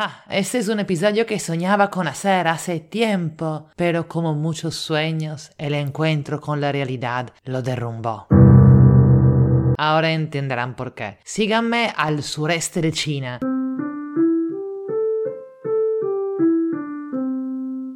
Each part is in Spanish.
Ah, este es un episodio que soñaba con hacer hace tiempo, pero como muchos sueños, el encuentro con la realidad lo derrumbó. Ahora entenderán por qué. Síganme al sureste de China.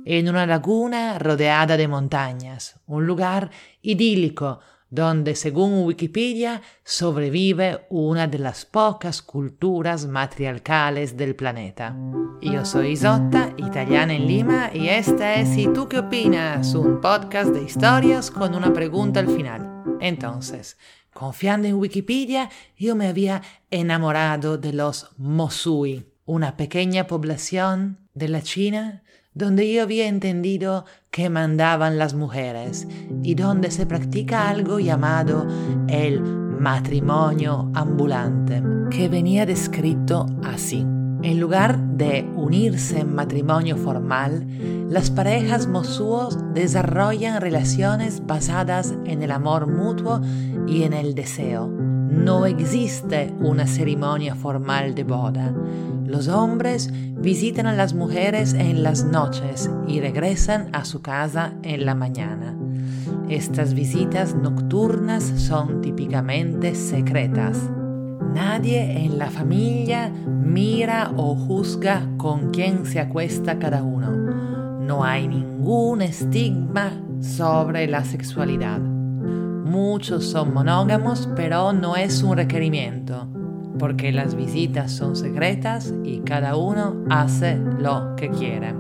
En una laguna rodeada de montañas, un lugar idílico donde según Wikipedia sobrevive una de las pocas culturas matriarcales del planeta. Yo soy Isotta, italiana en Lima, y este es ¿Y tú qué opinas? Un podcast de historias con una pregunta al final. Entonces, confiando en Wikipedia, yo me había enamorado de los Mosui, una pequeña población de la China donde yo había entendido que mandaban las mujeres y donde se practica algo llamado el matrimonio ambulante, que venía descrito así. En lugar de unirse en matrimonio formal, las parejas mosuos desarrollan relaciones basadas en el amor mutuo y en el deseo. No existe una ceremonia formal de boda. Los hombres visitan a las mujeres en las noches y regresan a su casa en la mañana. Estas visitas nocturnas son típicamente secretas. Nadie en la familia mira o juzga con quién se acuesta cada uno. No hay ningún estigma sobre la sexualidad. Muchos son monógamos, pero no es un requerimiento porque las visitas son secretas y cada uno hace lo que quiere.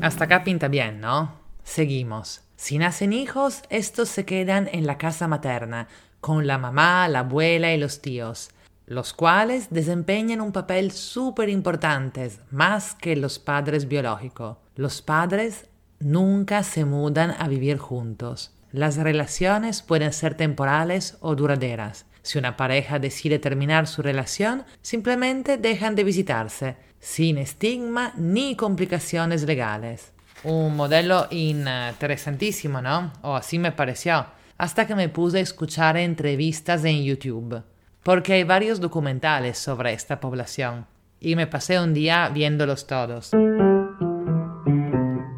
Hasta acá pinta bien, ¿no? Seguimos. Si nacen hijos, estos se quedan en la casa materna, con la mamá, la abuela y los tíos, los cuales desempeñan un papel súper importante, más que los padres biológicos. Los padres nunca se mudan a vivir juntos. Las relaciones pueden ser temporales o duraderas. Si una pareja decide terminar su relación, simplemente dejan de visitarse, sin estigma ni complicaciones legales. Un modelo interesantísimo, ¿no? O así me pareció, hasta que me puse a escuchar entrevistas en YouTube, porque hay varios documentales sobre esta población, y me pasé un día viéndolos todos.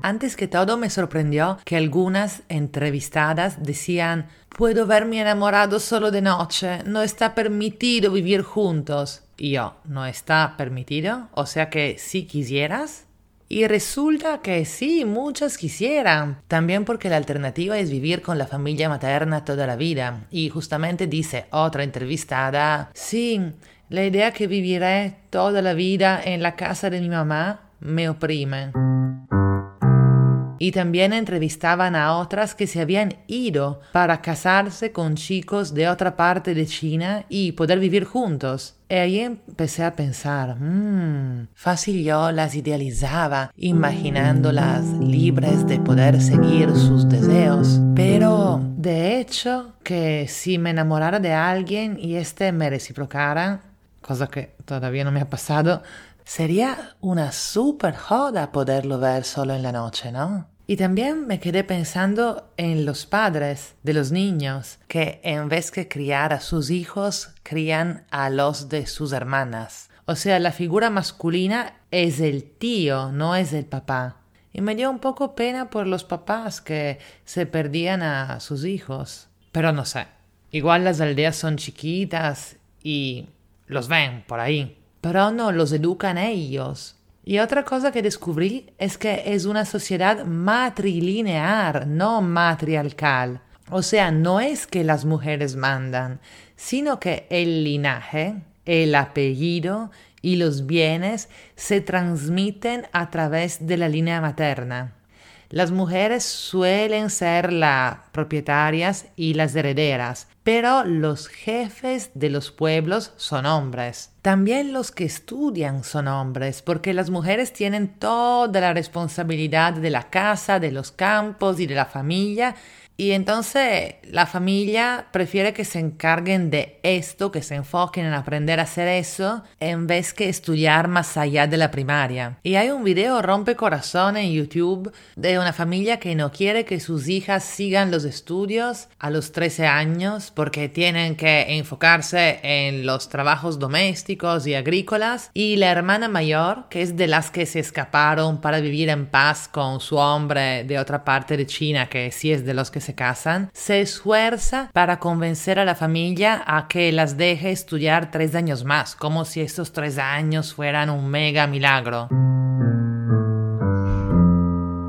Antes que todo me sorprendió que algunas entrevistadas decían puedo verme enamorado solo de noche, no está permitido vivir juntos. Yo, ¿no está permitido? O sea que si quisieras. Y resulta que sí, muchas quisieran. También porque la alternativa es vivir con la familia materna toda la vida. Y justamente dice otra entrevistada, sí, la idea que viviré toda la vida en la casa de mi mamá me oprime y también entrevistaban a otras que se habían ido para casarse con chicos de otra parte de China y poder vivir juntos. Y ahí empecé a pensar, mmm, fácil yo las idealizaba, imaginándolas libres de poder seguir sus deseos. Pero, de hecho, que si me enamorara de alguien y este me reciprocara, cosa que todavía no me ha pasado, Sería una super joda poderlo ver solo en la noche, ¿no? Y también me quedé pensando en los padres de los niños, que en vez que criar a sus hijos, crían a los de sus hermanas. O sea, la figura masculina es el tío, no es el papá. Y me dio un poco pena por los papás que se perdían a sus hijos. Pero no sé, igual las aldeas son chiquitas y los ven por ahí pero no los educan ellos. Y otra cosa que descubrí es que es una sociedad matrilinear, no matriarcal. O sea, no es que las mujeres mandan, sino que el linaje, el apellido y los bienes se transmiten a través de la línea materna. Las mujeres suelen ser las propietarias y las herederas, pero los jefes de los pueblos son hombres. También los que estudian son hombres, porque las mujeres tienen toda la responsabilidad de la casa, de los campos y de la familia, Y entonces la familia prefiere que se encarguen de esto, que se enfoquen en aprender a hacer eso, en vez que estudiar más allá de la primaria. Y hay un video rompe corazón en YouTube de una familia que no quiere que sus hijas sigan los estudios a los 13 años porque tienen que enfocarse en los trabajos domésticos y agrícolas. Y la hermana mayor, que es de las que se escaparon para vivir en paz con su hombre de otra parte de China, que sí es de los que se casan, se esfuerza para convencer a la familia a que las deje estudiar tres años más, como si estos tres años fueran un mega milagro.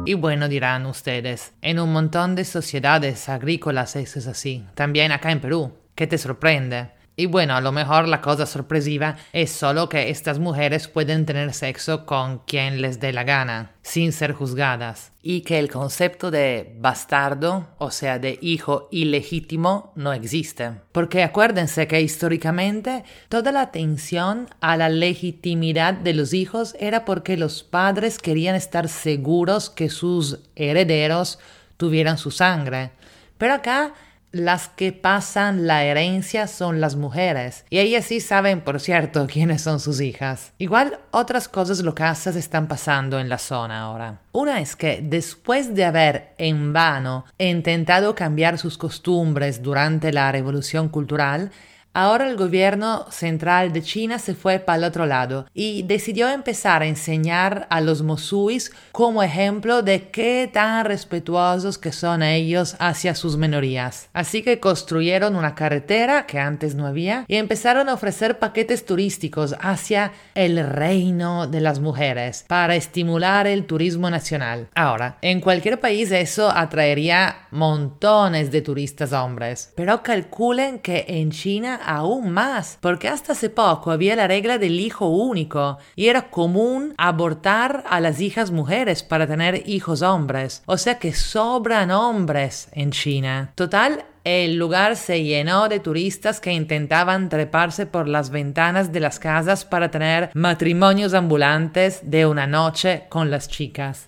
Y bueno, dirán ustedes, en un montón de sociedades agrícolas eso es así, también acá en Perú. ¿Qué te sorprende? Y bueno, a lo mejor la cosa sorpresiva es solo que estas mujeres pueden tener sexo con quien les dé la gana, sin ser juzgadas. Y que el concepto de bastardo, o sea, de hijo ilegítimo, no existe. Porque acuérdense que históricamente toda la atención a la legitimidad de los hijos era porque los padres querían estar seguros que sus herederos tuvieran su sangre. Pero acá las que pasan la herencia son las mujeres, y ellas sí saben, por cierto, quiénes son sus hijas. Igual otras cosas locas están pasando en la zona ahora. Una es que después de haber en vano intentado cambiar sus costumbres durante la revolución cultural, Ahora el gobierno central de China se fue para el otro lado y decidió empezar a enseñar a los mosuis como ejemplo de qué tan respetuosos que son ellos hacia sus minorías. Así que construyeron una carretera que antes no había y empezaron a ofrecer paquetes turísticos hacia el reino de las mujeres para estimular el turismo nacional. Ahora, en cualquier país eso atraería montones de turistas hombres, pero calculen que en China aún más, porque hasta hace poco había la regla del hijo único y era común abortar a las hijas mujeres para tener hijos hombres, o sea que sobran hombres en China. Total, el lugar se llenó de turistas que intentaban treparse por las ventanas de las casas para tener matrimonios ambulantes de una noche con las chicas.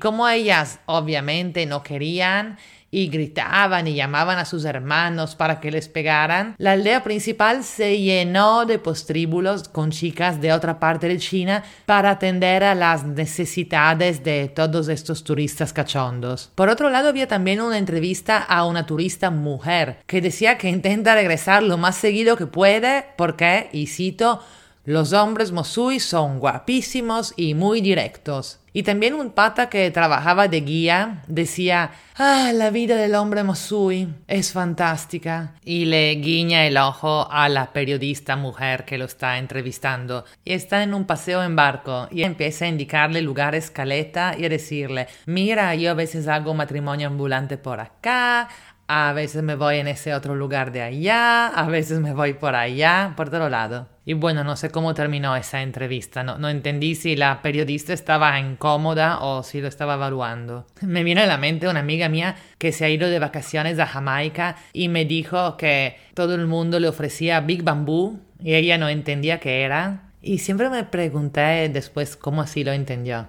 Como ellas obviamente no querían y gritaban y llamaban a sus hermanos para que les pegaran, la aldea principal se llenó de postríbulos con chicas de otra parte de China para atender a las necesidades de todos estos turistas cachondos. Por otro lado, había también una entrevista a una turista mujer que decía que intenta regresar lo más seguido que puede porque, y cito, los hombres Mosui son guapísimos y muy directos. Y también un pata que trabajaba de guía decía, ah, la vida del hombre Mosui es fantástica. Y le guiña el ojo a la periodista mujer que lo está entrevistando. Y está en un paseo en barco y empieza a indicarle lugares caleta y a decirle, mira, yo a veces hago matrimonio ambulante por acá, a veces me voy en ese otro lugar de allá, a veces me voy por allá, por todo lado. Y bueno, no sé cómo terminó esa entrevista, no, no entendí si la periodista estaba incómoda o si lo estaba evaluando. Me viene a la mente una amiga mía que se ha ido de vacaciones a Jamaica y me dijo que todo el mundo le ofrecía Big Bamboo y ella no entendía qué era. Y siempre me pregunté después cómo así lo entendió.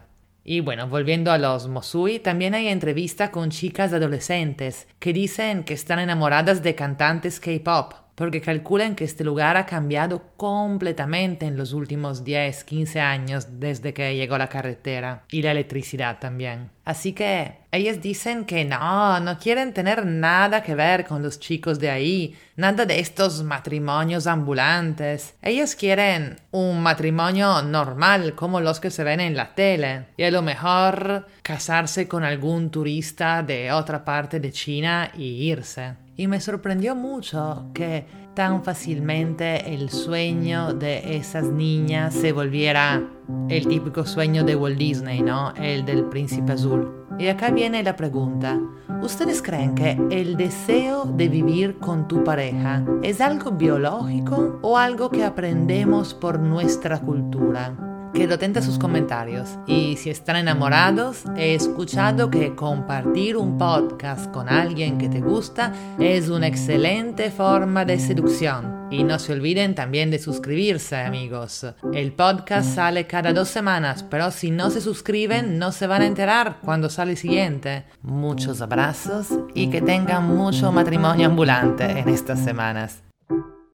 Y bueno, volviendo a los Mosui, también hay entrevistas con chicas adolescentes que dicen que están enamoradas de cantantes K-pop porque calculan que este lugar ha cambiado completamente en los últimos 10, 15 años desde que llegó la carretera y la electricidad también. Así que ellas dicen que no, no quieren tener nada que ver con los chicos de ahí, nada de estos matrimonios ambulantes. Ellos quieren un matrimonio normal como los que se ven en la tele y a lo mejor casarse con algún turista de otra parte de China y irse. Y me sorprendió mucho que tan fácilmente el sueño de esas niñas se volviera el típico sueño de Walt Disney, ¿no? El del príncipe azul. Y acá viene la pregunta. ¿Ustedes creen que el deseo de vivir con tu pareja es algo biológico o algo que aprendemos por nuestra cultura? Quedo atenta a sus comentarios. Y si están enamorados, he escuchado que compartir un podcast con alguien que te gusta es una excelente forma de seducción. Y no se olviden también de suscribirse, amigos. El podcast sale cada dos semanas, pero si no se suscriben, no se van a enterar cuando sale el siguiente. Muchos abrazos y que tengan mucho matrimonio ambulante en estas semanas.